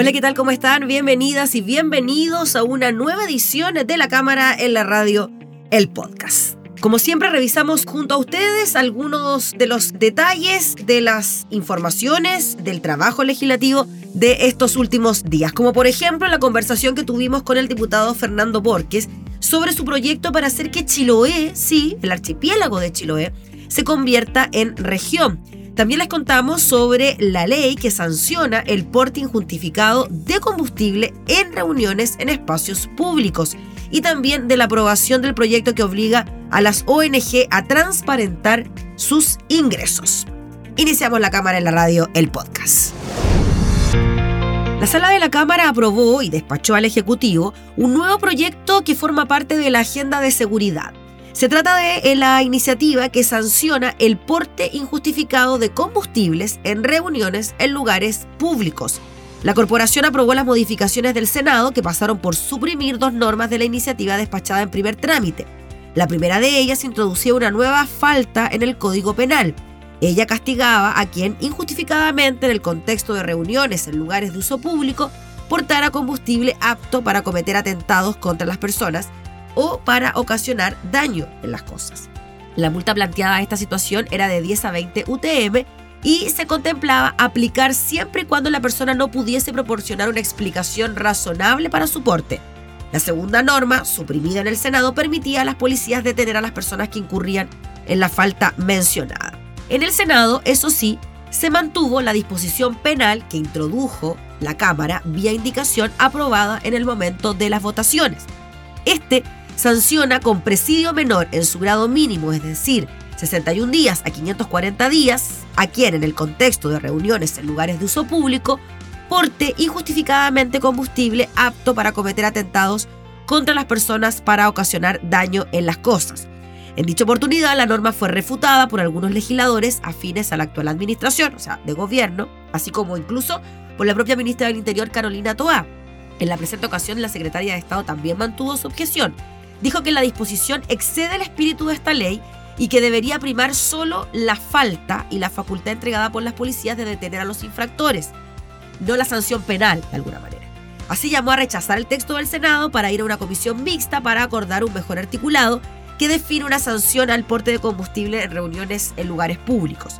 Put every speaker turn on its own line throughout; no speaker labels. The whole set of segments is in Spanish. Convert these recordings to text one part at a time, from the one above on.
Hola, ¿qué tal? ¿Cómo están? Bienvenidas y bienvenidos a una nueva edición de La Cámara en la Radio, el podcast. Como siempre, revisamos junto a ustedes algunos de los detalles de las informaciones del trabajo legislativo de estos últimos días, como por ejemplo la conversación que tuvimos con el diputado Fernando Borges sobre su proyecto para hacer que Chiloé, sí, el archipiélago de Chiloé, se convierta en región también les contamos sobre la ley que sanciona el porte injustificado de combustible en reuniones en espacios públicos y también de la aprobación del proyecto que obliga a las ONG a transparentar sus ingresos. Iniciamos la Cámara en la Radio, el podcast. La sala de la Cámara aprobó y despachó al Ejecutivo un nuevo proyecto que forma parte de la Agenda de Seguridad se trata de la iniciativa que sanciona el porte injustificado de combustibles en reuniones en lugares públicos. La corporación aprobó las modificaciones del Senado que pasaron por suprimir dos normas de la iniciativa despachada en primer trámite. La primera de ellas introducía una nueva falta en el Código Penal. Ella castigaba a quien injustificadamente en el contexto de reuniones en lugares de uso público portara combustible apto para cometer atentados contra las personas o para ocasionar daño en las cosas. La multa planteada a esta situación era de 10 a 20 UTM y se contemplaba aplicar siempre y cuando la persona no pudiese proporcionar una explicación razonable para su porte. La segunda norma, suprimida en el Senado, permitía a las policías detener a las personas que incurrían en la falta mencionada. En el Senado, eso sí, se mantuvo la disposición penal que introdujo la Cámara vía indicación aprobada en el momento de las votaciones. Este sanciona con presidio menor en su grado mínimo, es decir, 61 días a 540 días, a quien en el contexto de reuniones en lugares de uso público porte injustificadamente combustible apto para cometer atentados contra las personas para ocasionar daño en las cosas. En dicha oportunidad, la norma fue refutada por algunos legisladores afines a la actual administración, o sea, de gobierno, así como incluso por la propia ministra del Interior, Carolina Toá. En la presente ocasión, la secretaria de Estado también mantuvo su objeción dijo que la disposición excede el espíritu de esta ley y que debería primar solo la falta y la facultad entregada por las policías de detener a los infractores, no la sanción penal de alguna manera. Así llamó a rechazar el texto del Senado para ir a una comisión mixta para acordar un mejor articulado que define una sanción al porte de combustible en reuniones en lugares públicos.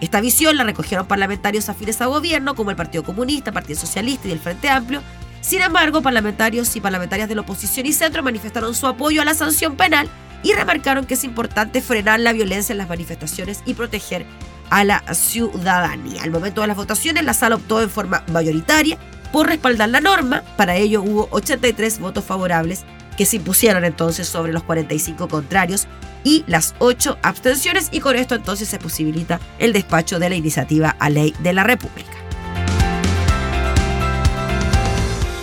Esta visión la recogieron parlamentarios afines a gobierno como el Partido Comunista, Partido Socialista y el Frente Amplio, sin embargo, parlamentarios y parlamentarias de la oposición y centro manifestaron su apoyo a la sanción penal y remarcaron que es importante frenar la violencia en las manifestaciones y proteger a la ciudadanía. Al momento de las votaciones, la sala optó en forma mayoritaria por respaldar la norma. Para ello hubo 83 votos favorables que se impusieron entonces sobre los 45 contrarios y las 8 abstenciones y con esto entonces se posibilita el despacho de la iniciativa a ley de la República.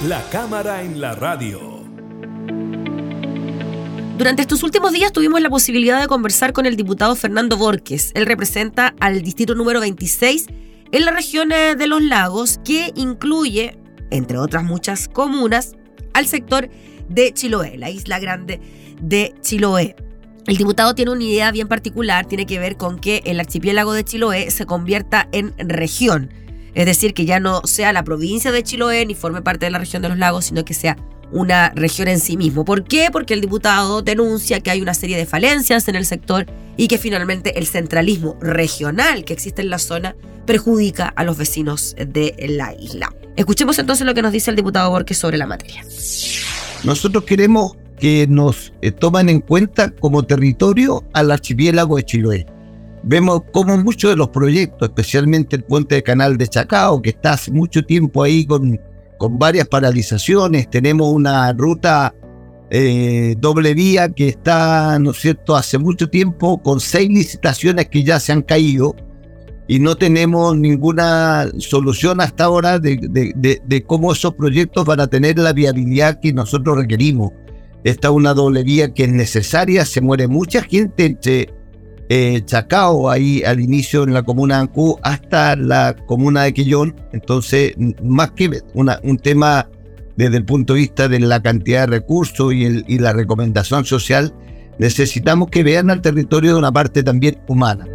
La cámara en la radio.
Durante estos últimos días tuvimos la posibilidad de conversar con el diputado Fernando Borges. Él representa al distrito número 26 en la región eh, de los lagos, que incluye, entre otras muchas comunas, al sector de Chiloé, la isla grande de Chiloé. El diputado tiene una idea bien particular, tiene que ver con que el archipiélago de Chiloé se convierta en región es decir, que ya no sea la provincia de Chiloé ni forme parte de la región de los lagos, sino que sea una región en sí mismo. ¿Por qué? Porque el diputado denuncia que hay una serie de falencias en el sector y que finalmente el centralismo regional que existe en la zona perjudica a los vecinos de la isla. Escuchemos entonces lo que nos dice el diputado Borges sobre la materia.
Nosotros queremos que nos eh, tomen en cuenta como territorio al archipiélago de Chiloé vemos como muchos de los proyectos, especialmente el puente de Canal de Chacao, que está hace mucho tiempo ahí con, con varias paralizaciones, tenemos una ruta eh, doble vía que está, ¿no es cierto?, hace mucho tiempo con seis licitaciones que ya se han caído y no tenemos ninguna solución hasta ahora de, de, cómo esos proyectos van a tener la viabilidad que nosotros requerimos. Esta es una doble vía que es necesaria, se muere mucha gente entre eh, Chacao, ahí al inicio en la comuna de Ancú, hasta la comuna de Quillón. Entonces, más que una, un tema desde el punto de vista de la cantidad de recursos y, el, y la recomendación social, necesitamos que vean al territorio de una parte también humana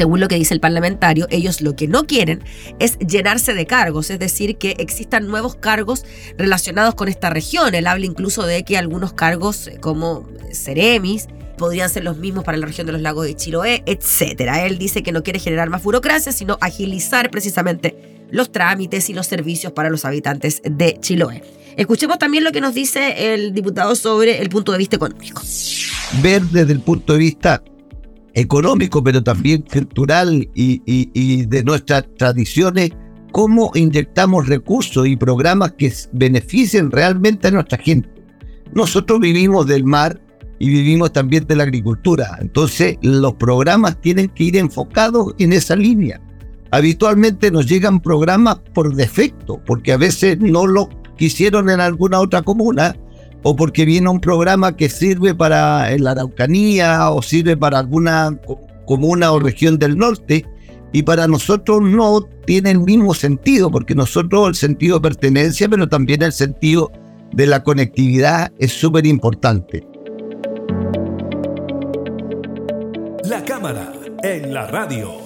según lo que dice el parlamentario, ellos lo que no quieren es llenarse de cargos, es decir, que existan nuevos cargos relacionados con esta región. Él habla incluso de que algunos cargos eh, como Ceremis podrían ser los mismos para la región de los lagos de Chiloé, etc. Él dice que no quiere generar más burocracia, sino agilizar precisamente los trámites y los servicios para los habitantes de Chiloé. Escuchemos también lo que nos dice el diputado sobre el punto de vista económico.
Ver desde el punto de vista económico, pero también cultural y, de nuestras tradiciones, cómo inyectamos recursos y programas que beneficien realmente a nuestra gente. Nosotros vivimos del mar y vivimos también de la agricultura, entonces los programas tienen que ir enfocados en esa línea. Habitualmente nos llegan programas por defecto, porque a veces no lo quisieron en alguna otra comuna o porque viene un programa que sirve para la Araucanía o sirve para alguna comuna o región del norte y para nosotros no tiene el mismo sentido, porque nosotros el sentido de pertenencia, pero también el sentido de la conectividad es súper importante.
En la radio.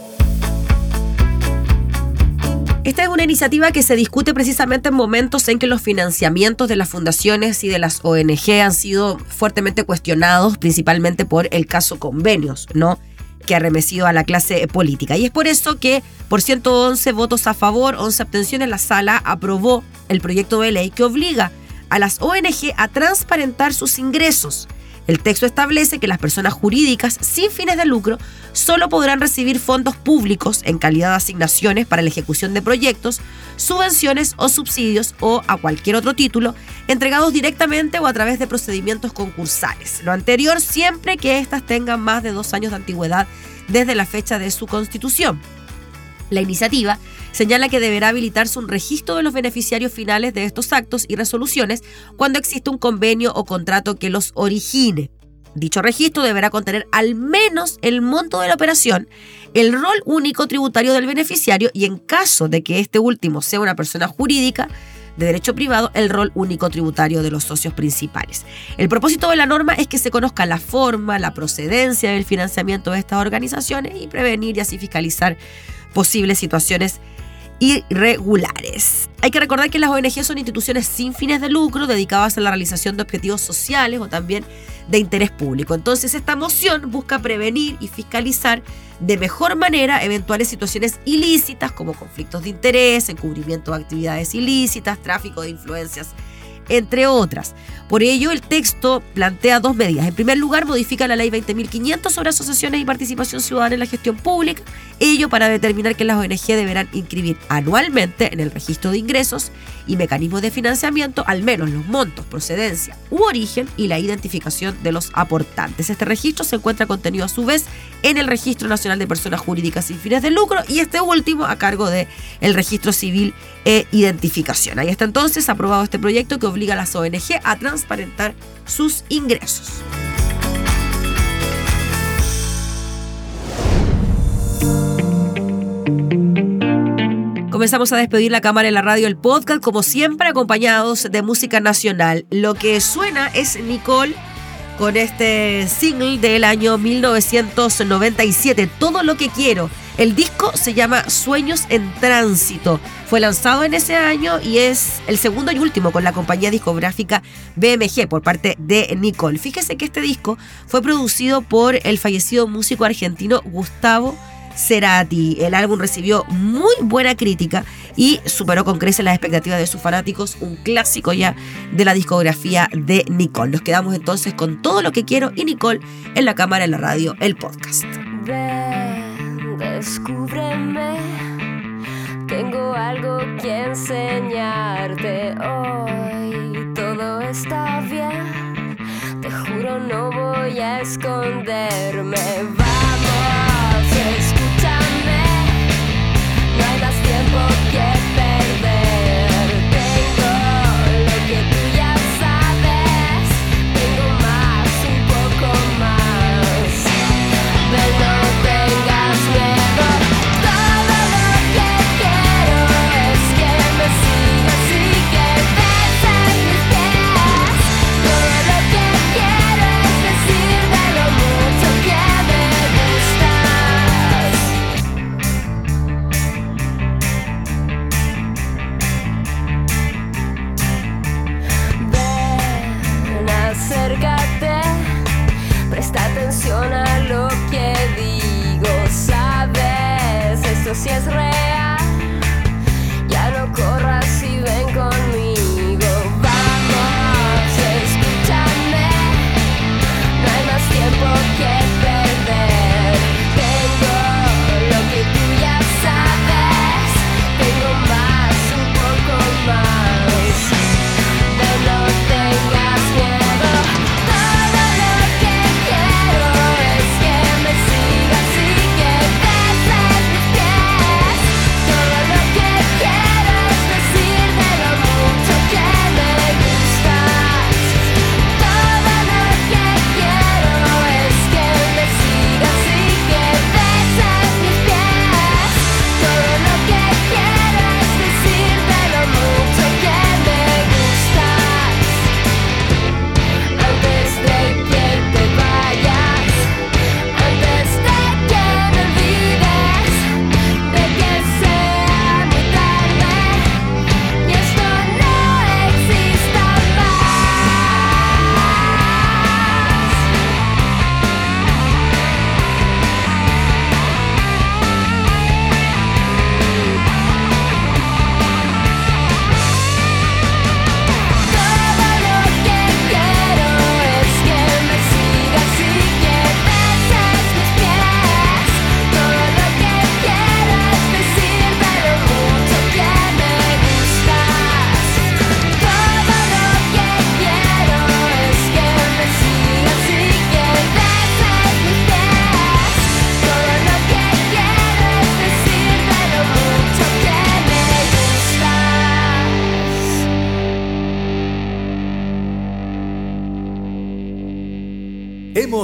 Esta es una iniciativa que se discute precisamente en momentos en que los financiamientos de las fundaciones y de las ONG han sido fuertemente cuestionados, principalmente por el caso convenios, ¿no? que ha a la clase política. Y es por eso que, por 111 votos a favor, 11 abstenciones, la sala aprobó el proyecto de ley que obliga a las ONG a transparentar sus ingresos el texto establece que las personas jurídicas sin fines de lucro solo podrán recibir fondos públicos en calidad de asignaciones para la ejecución de proyectos, subvenciones o subsidios o a cualquier otro título entregados directamente o a través de procedimientos concursales. Lo anterior siempre que éstas tengan más de dos años de antigüedad desde la fecha de su constitución. La iniciativa señala que deberá habilitarse un registro de los beneficiarios finales de estos actos y resoluciones cuando existe un convenio o contrato que los origine. Dicho registro deberá contener al menos el monto de la operación, el rol único tributario del beneficiario y en caso de que este último sea una persona jurídica, de derecho privado el rol único tributario de los socios principales. El propósito de la norma es que se conozca la forma, la procedencia del financiamiento de estas organizaciones y prevenir y así fiscalizar posibles situaciones irregulares. Hay que recordar que las ONG son instituciones sin fines de lucro dedicadas a la realización de objetivos sociales o también de interés público. Entonces esta moción busca prevenir y fiscalizar de mejor manera eventuales situaciones ilícitas como conflictos de interés, encubrimiento de actividades ilícitas, tráfico de influencias entre otras. Por ello, el texto plantea dos medidas. En primer lugar, modifica la ley 20.500 sobre asociaciones y participación ciudadana en la gestión pública, ello para determinar que las ONG deberán inscribir anualmente en el registro de ingresos y mecanismos de financiamiento al menos los montos, procedencia u origen y la identificación de los aportantes. Este registro se encuentra contenido a su vez en el Registro Nacional de Personas Jurídicas sin fines de lucro y este último a cargo del el Registro Civil e Identificación. Ahí está entonces aprobado este proyecto que obliga a las ONG a transparentar sus ingresos. Comenzamos a despedir la cámara en la radio, el podcast, como siempre, acompañados de música nacional. Lo que suena es Nicole con este single del año 1997, Todo lo que quiero. El disco se llama Sueños en Tránsito. Fue lanzado en ese año y es el segundo y último con la compañía discográfica BMG por parte de Nicole. Fíjese que este disco fue producido por el fallecido músico argentino Gustavo Cerati. El álbum recibió muy buena crítica y superó con creces las expectativas de sus fanáticos, un clásico ya de la discografía de Nicole. Nos quedamos entonces con todo lo que quiero y Nicole en la cámara, en la radio, el podcast.
Ven, descúbreme, tengo algo que enseñarte hoy. Todo está bien, te juro no voy a esconderme. si es
real.